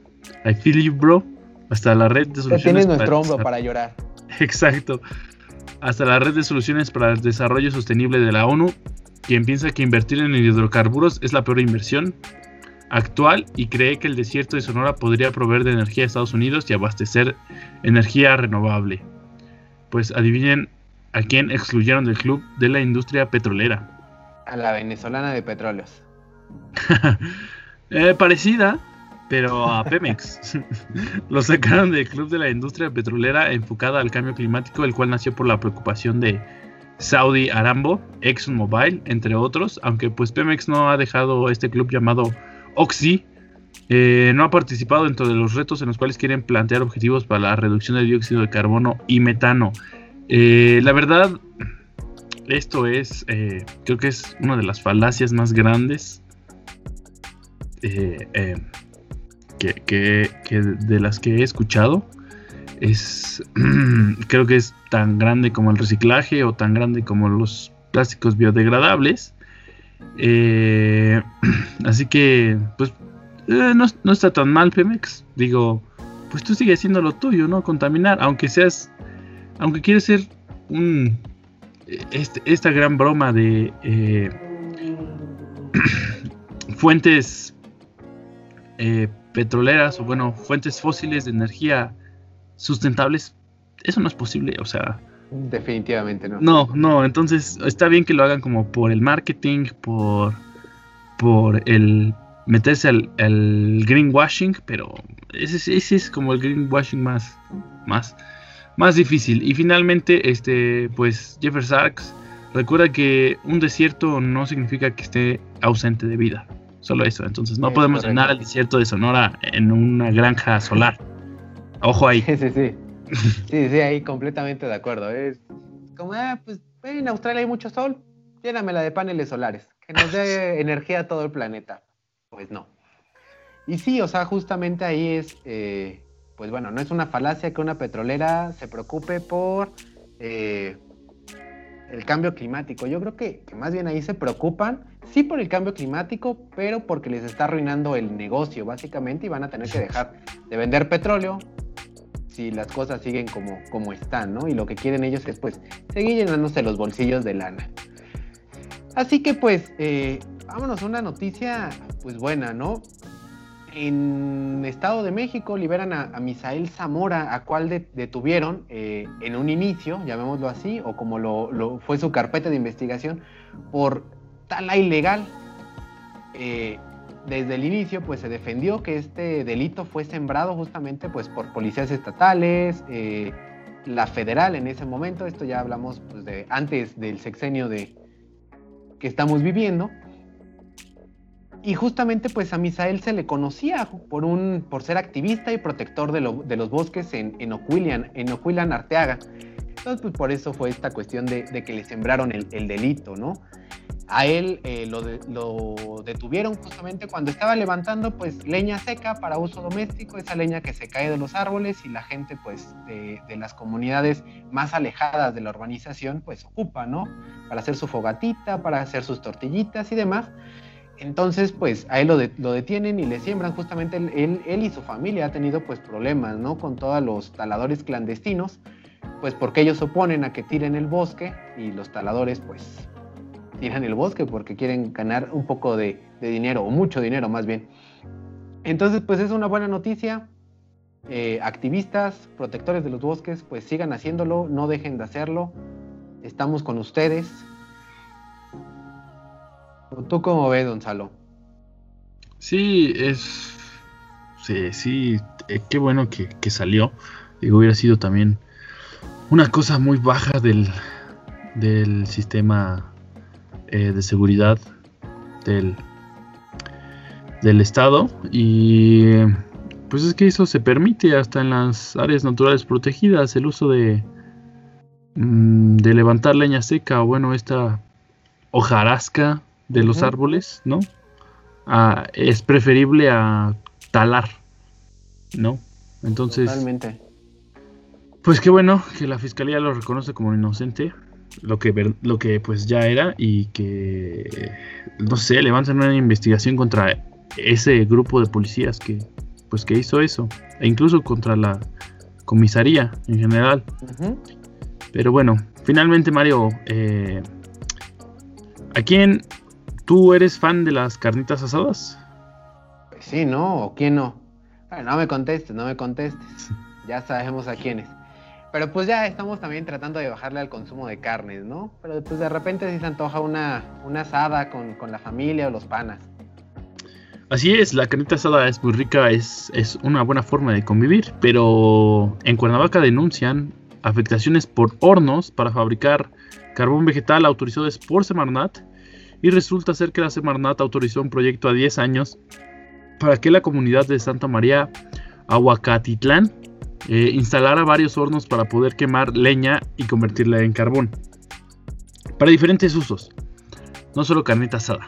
I feel you, bro. Hasta la red de soluciones. tienes nuestro hombro para llorar. Exacto. Hasta la red de soluciones para el desarrollo sostenible de la ONU. quien piensa que invertir en hidrocarburos es la peor inversión actual y cree que el desierto de Sonora podría proveer de energía a Estados Unidos y abastecer energía renovable. Pues adivinen a quién excluyeron del club de la industria petrolera. A la venezolana de petróleos. Eh, parecida, pero a Pemex. Lo sacaron del club de la industria petrolera enfocada al cambio climático, el cual nació por la preocupación de Saudi Arambo, ExxonMobil, entre otros, aunque pues Pemex no ha dejado este club llamado Oxy, eh, no ha participado dentro de los retos en los cuales quieren plantear objetivos para la reducción de dióxido de carbono y metano. Eh, la verdad, esto es, eh, creo que es una de las falacias más grandes que, de las que he escuchado. Es, creo que es tan grande como el reciclaje o tan grande como los plásticos biodegradables. así que, pues, no, no, está tan mal, Pemex. Digo, pues tú sigues haciendo lo tuyo, ¿no? Contaminar, aunque seas aunque quiere ser un, este, esta gran broma de eh, fuentes eh, petroleras o bueno, fuentes fósiles de energía sustentables, eso no es posible, o sea... Definitivamente no. No, no, entonces está bien que lo hagan como por el marketing, por, por el meterse al, greenwashing, pero ese, ese, es como el greenwashing más, más más difícil. Y finalmente, este, pues Jeffrey Sachs recuerda que un desierto no significa que esté ausente de vida. Solo eso. Entonces no podemos llenar el desierto de Sonora en una granja solar. Ojo ahí. Sí, sí, sí. Sí, sí, ahí completamente de acuerdo. Es como, ah, pues en Australia hay mucho sol, llénamela de paneles solares, que nos dé energía a todo el planeta. Pues no. Y sí, o sea, justamente ahí es eh, pues bueno, no es una falacia que una petrolera se preocupe por eh, el cambio climático. Yo creo que, más bien ahí se preocupan, sí por el cambio climático, pero porque les está arruinando el negocio, básicamente, y van a tener que dejar de vender petróleo si las cosas siguen como, como están, ¿no? Y lo que quieren ellos es, pues, seguir llenándose los bolsillos de lana. Así que, pues, eh, vámonos una noticia, pues, buena, ¿no? en Estado de México liberan a, Misael Zamora, a cual detuvieron eh, en un inicio, llamémoslo así, o como lo, fue su carpeta de investigación, por tala ilegal. Eh, desde el inicio, pues se defendió que este delito fue sembrado justamente pues, por policías estatales, eh, la federal en ese momento, esto ya hablamos pues, de antes del sexenio de, que estamos viviendo. Y justamente pues a Misael se le conocía por, un, por ser activista y protector de, los bosques en, en en Arteaga. Entonces pues por eso fue esta cuestión de, que le sembraron el, delito, ¿no? A él eh, lo, detuvieron justamente cuando estaba levantando pues leña seca para uso doméstico, esa leña que se cae de los árboles y la gente pues de, las comunidades más alejadas de la urbanización pues ocupa, ¿no? Para hacer su fogatita, para hacer sus tortillitas y demás. Entonces, pues a él lo, detienen y le siembran justamente, él, él, y su familia ha tenido pues problemas, ¿no? Con todos los taladores clandestinos, pues porque ellos oponen a que tiren el bosque y los taladores pues tiran el bosque porque quieren ganar un poco de, dinero, o mucho dinero más bien. Entonces, pues es una buena noticia. Eh, activistas, protectores de los bosques, pues sigan haciéndolo, no dejen de hacerlo. Estamos con ustedes, ¿Tú cómo ves, Gonzalo? Sí, es. Sí, sí, eh, qué bueno que, salió. Digo, hubiera sido también una cosa muy baja del, del sistema eh, de seguridad del, del Estado. Y pues es que eso se permite hasta en las áreas naturales protegidas, el uso de, mm, de levantar leña seca o bueno, esta hojarasca de los árboles, ¿no? Ah, es preferible a talar, ¿no? Entonces... Totalmente. Pues qué bueno que la fiscalía lo reconoce como inocente, lo que, lo que pues ya era, y que, no sé, levantan una investigación contra ese grupo de policías que, pues que hizo eso, e incluso contra la comisaría en general. Pero bueno, finalmente Mario, eh, ¿A quién tú eres fan de las carnitas asadas? Pues sí, ¿no? ¿O quién no? no me contestes, no me contestes. Ya sabemos a quiénes. Pero pues ya estamos también tratando de bajarle al consumo de carnes, ¿no? Pero pues de repente sí se antoja una, una asada con, con la familia o los panas. Así es, la carnita asada es muy rica, es, es una buena forma de convivir, pero en Cuernavaca denuncian afectaciones por hornos para fabricar carbón vegetal autorizados por Semarnat y resulta ser que la Semarnat autorizó un proyecto a 10 años para que la comunidad de Santa María Aguacatitlán eh, varios hornos para poder quemar leña y convertirla en carbón. Para diferentes usos, no solo carnita asada.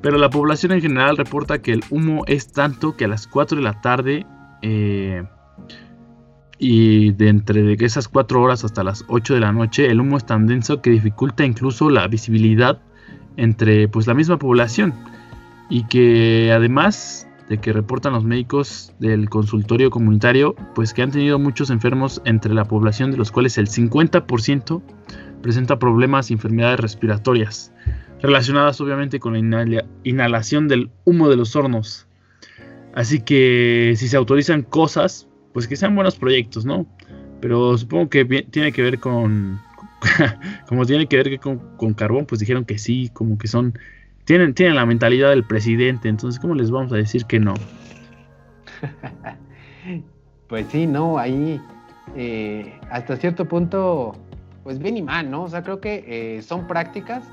Pero la población en general reporta que el humo es tanto que a las 4 de la tarde eh, y de entre esas 4 horas hasta las 8 de la noche el humo es tan denso que dificulta incluso la visibilidad entre pues la misma población y que además de que reportan los médicos del consultorio comunitario pues que han tenido muchos enfermos entre la población de los cuales el 50% presenta problemas y enfermedades respiratorias relacionadas obviamente con la inhalación del humo de los hornos. Así que si se autorizan cosas, pues que sean buenos proyectos, ¿no? Pero supongo que tiene que ver con, como tiene que ver con, con, carbón, pues dijeron que sí, como que son, tienen, tienen la mentalidad del presidente, entonces ¿cómo les vamos a decir que no? pues sí, no, ahí eh, hasta cierto punto, pues bien y mal, ¿no? O sea, creo que eh, son prácticas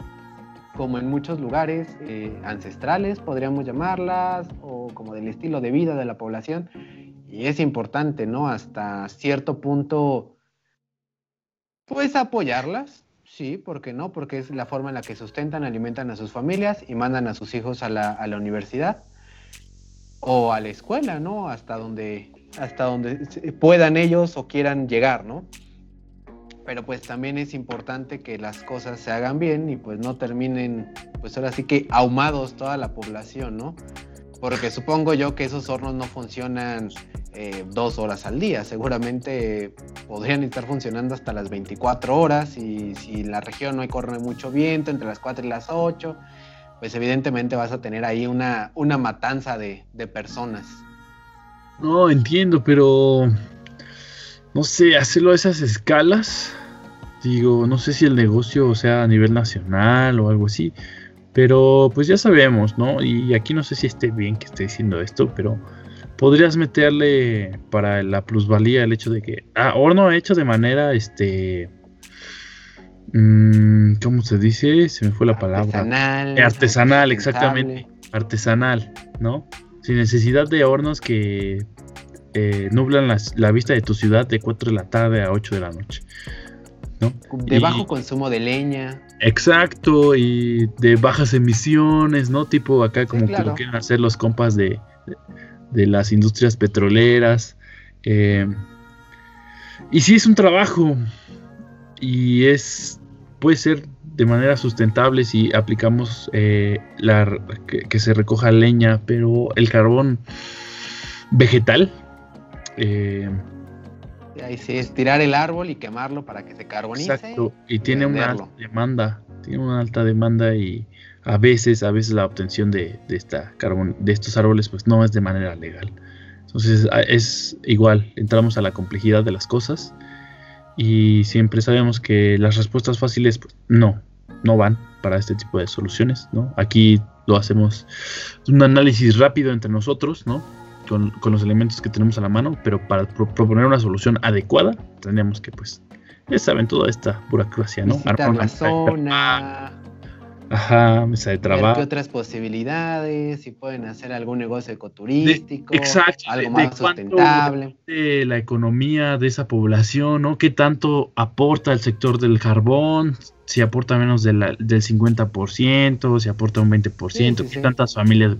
como en muchos lugares eh, ancestrales, podríamos llamarlas, o como del estilo de vida de la población. Y es importante, ¿no? Hasta cierto punto, pues apoyarlas, sí, ¿por qué no? Porque es la forma en la que sustentan, alimentan a sus familias y mandan a sus hijos a la, a la universidad o a la escuela, ¿no? Hasta donde, hasta donde puedan ellos o quieran llegar, ¿no? pero pues también es importante que las cosas se hagan bien y pues no terminen, pues ahora sí que ahumados toda la población, ¿no? Porque supongo yo que esos hornos no funcionan eh, dos horas al día, seguramente podrían estar funcionando hasta las 24 horas y si la región no hay corre mucho viento, entre las 4 y las 8, pues evidentemente vas a tener ahí una, una matanza de, de personas. No, entiendo, pero no sé, hacerlo a esas escalas, digo, no sé si el negocio sea a nivel nacional o algo así, pero pues ya sabemos, ¿no? Y aquí no sé si esté bien que esté diciendo esto, pero podrías meterle para la plusvalía el hecho de que, ah, horno hecho de manera, este, mmm, ¿cómo se dice? Se me fue la palabra. Artesanal. Artesanal, exactamente. Artesanal, ¿no? Sin necesidad de hornos que eh, nublan la vista de tu ciudad de 4 de la tarde a 8 de la noche. ¿No? De bajo consumo de leña. Exacto, y de bajas emisiones, ¿no? Tipo acá como que lo quieren hacer los compas de, de, las industrias petroleras. Eh, y sí es un trabajo y es puede ser de manera sustentable si aplicamos eh, la, que, se recoja leña, pero el carbón vegetal eh, Ahí sí, es tirar el árbol y quemarlo para que se carbonice. Exacto, y tiene una alta demanda, tiene una alta demanda y a veces, a veces la obtención de, esta carbon, de estos árboles pues no es de manera legal. Entonces es igual, entramos a la complejidad de las cosas y siempre sabemos que las respuestas fáciles pues, no, no van para este tipo de soluciones, ¿no? Aquí lo hacemos un análisis rápido entre nosotros, ¿no? Con, los elementos que tenemos a la mano, pero para proponer una solución adecuada, tendríamos que, pues, ya saben, toda esta burocracia, ¿no? Armar la zona. Ajá, mesa de trabajo. ¿Qué otras posibilidades? Si pueden hacer algún negocio ecoturístico. exacto. Algo más sustentable. De la economía de esa población, ¿no? ¿Qué tanto aporta el sector del carbón? Si aporta menos del 50%, si aporta un 20%, ¿qué tantas familias?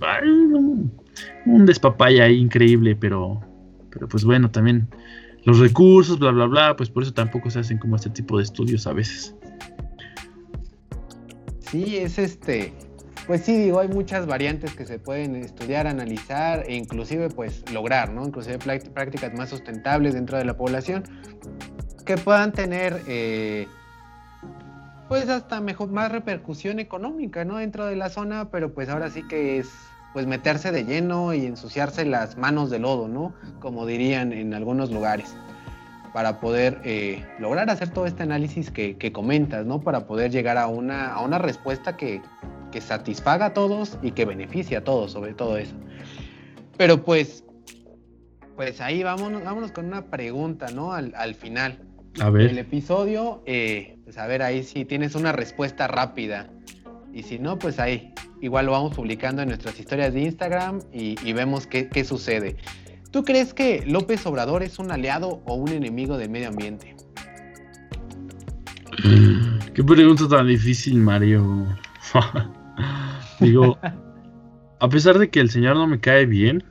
Un despapaya increíble, pero, pero pues bueno, también los recursos, bla, bla, bla, pues por eso tampoco se hacen como este tipo de estudios a veces. Sí, es este, pues sí, digo, hay muchas variantes que se pueden estudiar, analizar e inclusive pues lograr, ¿no? Inclusive prácticas más sustentables dentro de la población que puedan tener, eh, pues hasta mejor, más repercusión económica, ¿no? Dentro de la zona, pero pues ahora sí que es pues meterse de lleno y ensuciarse las manos de lodo, ¿no? Como dirían en algunos lugares, para poder eh, lograr hacer todo este análisis que, comentas, ¿no? Para poder llegar a una, a una respuesta que, que satisfaga a todos y que beneficie a todos sobre todo eso. Pero pues, pues ahí vámonos, vámonos con una pregunta, ¿no? Al, al final. A ver. El episodio, eh, pues a ver ahí si tienes una respuesta rápida. Y si no, pues ahí, igual lo vamos publicando en nuestras historias de Instagram y, vemos qué, sucede. ¿Tú crees que López Obrador es un aliado o un enemigo del medio ambiente? Qué pregunta tan difícil, Mario. Digo, a pesar de que el señor no me cae bien,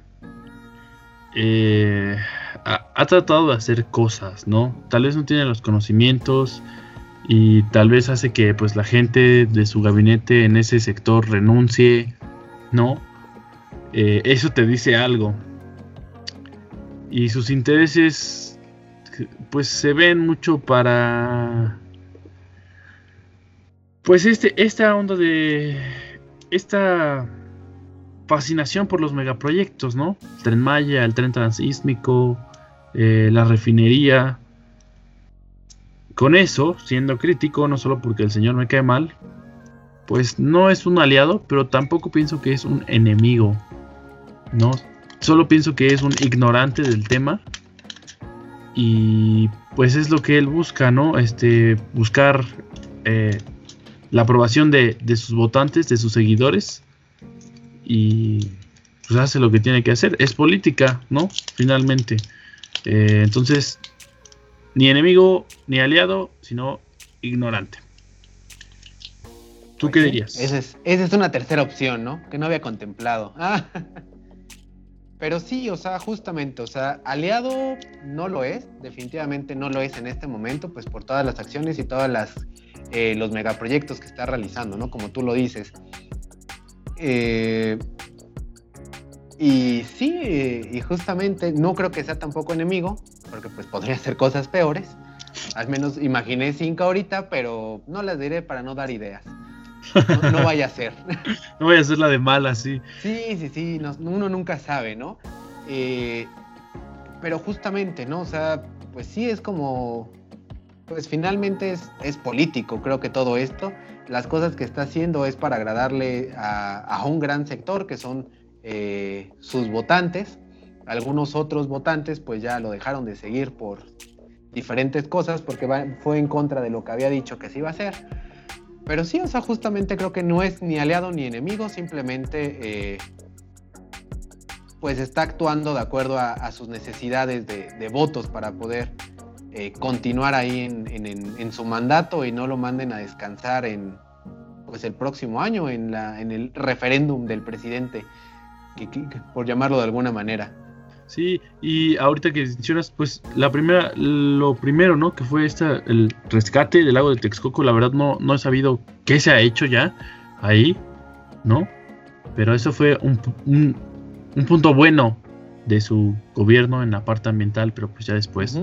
eh, ha, tratado de hacer cosas, ¿no? Tal vez no tiene los conocimientos y tal vez hace que pues la gente de su gabinete en ese sector renuncie, ¿no? Eh, eso te dice algo. Y sus intereses pues se ven mucho para pues este esta onda de esta fascinación por los megaproyectos, ¿no? El tren Maya, el tren transísmico, eh, la refinería. Con eso, siendo crítico, no solo porque el señor me cae mal, pues no es un aliado, pero tampoco pienso que es un enemigo, ¿no? Solo pienso que es un ignorante del tema y pues es lo que él busca, ¿no? Este, buscar eh, la aprobación de, de, sus votantes, de sus seguidores y pues hace lo que tiene que hacer. Es política, ¿no? Finalmente. Eh, entonces, ni enemigo ni aliado, sino ignorante. ¿Tú pues qué dirías? Esa es, una tercera opción, ¿no? Que no había contemplado. Ah. Pero sí, o sea, justamente, o sea, aliado no lo es, definitivamente no lo es en este momento, pues por todas las acciones y todas las eh, los megaproyectos que está realizando, ¿no? Como tú lo dices. Eh, y sí, y justamente no creo que sea tampoco enemigo, porque pues podría hacer cosas peores. Al menos imaginé cinco ahorita, pero no las diré para no dar ideas. No, vaya a ser. no vaya a ser la de mala, sí. Sí, sí, sí, uno nunca sabe, ¿no? Eh, pero justamente, ¿no? O sea, pues sí es como, pues finalmente es, es político, creo que todo esto. Las cosas que está haciendo es para agradarle a, a un gran sector, que son eh, sus votantes. Algunos otros votantes pues ya lo dejaron de seguir por diferentes cosas porque fue en contra de lo que había dicho que se iba a hacer. Pero sí, o sea, justamente creo que no es ni aliado ni enemigo, simplemente eh, pues está actuando de acuerdo a, sus necesidades de, votos para poder eh, continuar ahí en, su mandato y no lo manden a descansar en pues el próximo año en, la, en el referéndum del presidente por llamarlo de alguna manera. Sí, y ahorita que mencionas, pues la primera, lo primero, ¿no? Que fue esta, el rescate del lago de Texcoco, la verdad no, no he sabido qué se ha hecho ya ahí, ¿no? Pero eso fue un, un, punto bueno de su gobierno en la parte ambiental, pero pues ya después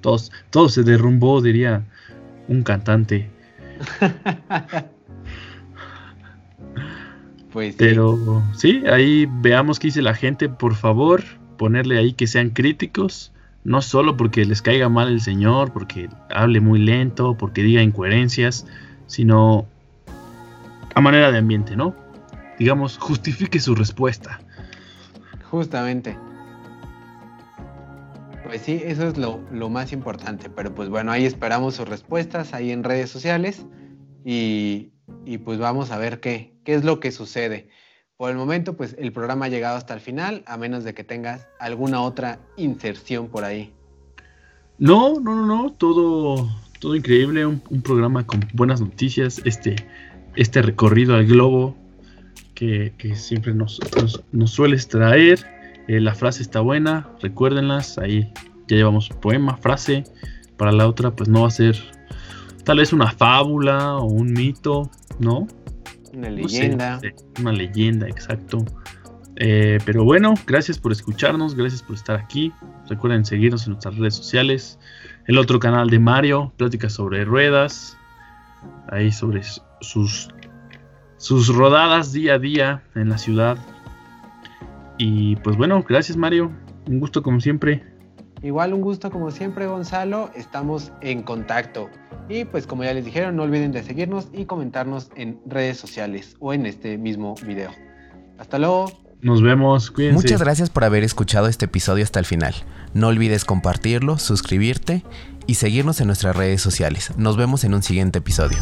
todo se derrumbó, diría un cantante. Pues Pero sí, ahí veamos qué dice la gente, por favor, ponerle ahí que sean críticos, no solo porque les caiga mal el señor, porque hable muy lento, porque diga incoherencias, sino a manera de ambiente, ¿no? Digamos, justifique su respuesta. Justamente. Pues sí, eso es lo, lo, más importante. Pero pues bueno, ahí esperamos sus respuestas ahí en redes sociales. Y, y pues vamos a ver qué, qué es lo que sucede. Por el momento, pues el programa ha llegado hasta el final, a menos de que tengas alguna otra inserción por ahí. No, no, no, no, todo, todo increíble, un, programa con buenas noticias, este, este recorrido al globo que, siempre nos, nos, sueles traer. Eh, la frase está buena, recuérdenlas, ahí ya llevamos poema, frase. Para la otra, pues no va a ser tal vez una fábula o un mito, ¿no? Una leyenda. una leyenda, exacto. Eh, pero bueno, gracias por escucharnos, gracias por estar aquí. Recuerden seguirnos en nuestras redes sociales. El otro canal de Mario, Pláticas sobre Ruedas. ahí sobre sus, sus rodadas día a día en la ciudad. Y pues bueno, gracias Mario, un gusto como siempre. Igual un gusto como siempre Gonzalo, estamos en contacto. Y pues como ya les dijeron, no olviden de seguirnos y comentarnos en redes sociales o en este mismo video. Hasta luego. Nos vemos, cuídense. Muchas gracias por haber escuchado este episodio hasta el final. No olvides compartirlo, suscribirte y seguirnos en nuestras redes sociales. Nos vemos en un siguiente episodio.